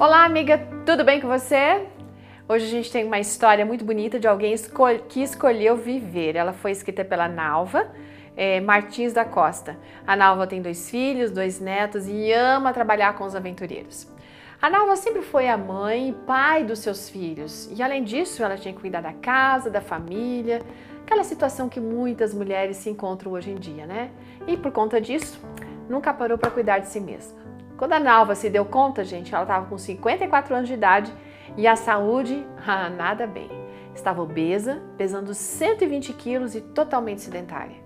Olá, amiga, tudo bem com você? Hoje a gente tem uma história muito bonita de alguém que escolheu viver. Ela foi escrita pela Nalva é, Martins da Costa. A Nalva tem dois filhos, dois netos e ama trabalhar com os aventureiros. A Nalva sempre foi a mãe e pai dos seus filhos e, além disso, ela tinha que cuidar da casa, da família, aquela situação que muitas mulheres se encontram hoje em dia, né? E por conta disso, nunca parou para cuidar de si mesma. Quando a Nalva se deu conta, gente, ela estava com 54 anos de idade e a saúde, ah, nada bem. Estava obesa, pesando 120 quilos e totalmente sedentária.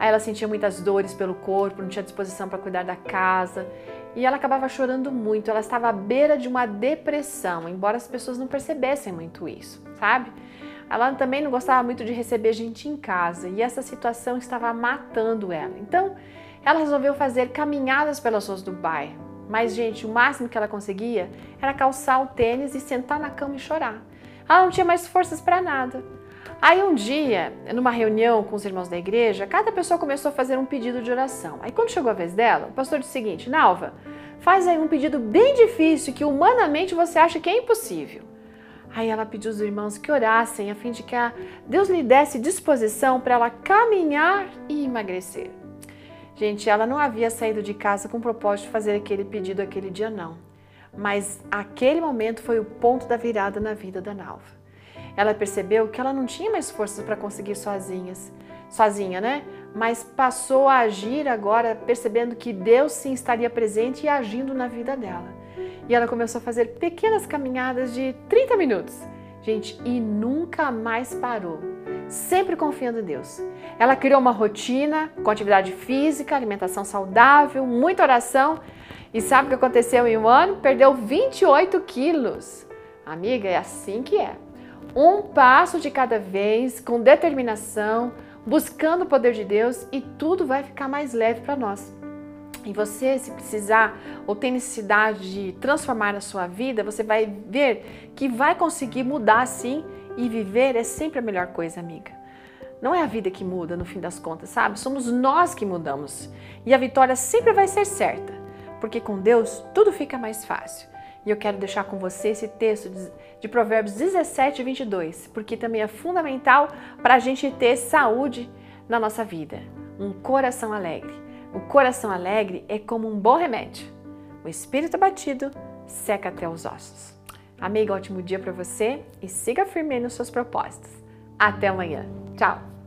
Aí ela sentia muitas dores pelo corpo, não tinha disposição para cuidar da casa e ela acabava chorando muito. Ela estava à beira de uma depressão, embora as pessoas não percebessem muito isso, sabe? Ela também não gostava muito de receber gente em casa e essa situação estava matando ela. Então, ela resolveu fazer caminhadas pelas ruas do bairro. Mas, gente, o máximo que ela conseguia era calçar o tênis e sentar na cama e chorar. Ela não tinha mais forças para nada. Aí um dia, numa reunião com os irmãos da igreja, cada pessoa começou a fazer um pedido de oração. Aí quando chegou a vez dela, o pastor disse o seguinte: Nalva, faz aí um pedido bem difícil que humanamente você acha que é impossível. Aí ela pediu aos irmãos que orassem a fim de que Deus lhe desse disposição para ela caminhar e emagrecer. Gente, ela não havia saído de casa com o propósito de fazer aquele pedido aquele dia, não. Mas aquele momento foi o ponto da virada na vida da Nalva. Ela percebeu que ela não tinha mais forças para conseguir sozinhas, sozinha, né? Mas passou a agir agora, percebendo que Deus sim estaria presente e agindo na vida dela. E ela começou a fazer pequenas caminhadas de 30 minutos. Gente, e nunca mais parou sempre confiando em Deus. Ela criou uma rotina com atividade física, alimentação saudável, muita oração. E sabe o que aconteceu em um ano? Perdeu 28 quilos. Amiga, é assim que é. Um passo de cada vez, com determinação, buscando o poder de Deus e tudo vai ficar mais leve para nós. E você, se precisar ou tem necessidade de transformar a sua vida, você vai ver que vai conseguir mudar sim e viver é sempre a melhor coisa, amiga. Não é a vida que muda no fim das contas, sabe? Somos nós que mudamos. E a vitória sempre vai ser certa, porque com Deus tudo fica mais fácil. E eu quero deixar com você esse texto de Provérbios 17, 22, porque também é fundamental para a gente ter saúde na nossa vida. Um coração alegre. O coração alegre é como um bom remédio. O espírito abatido seca até os ossos. Amiga, ótimo dia para você e siga firme nos seus propósitos. Até amanhã. Tchau!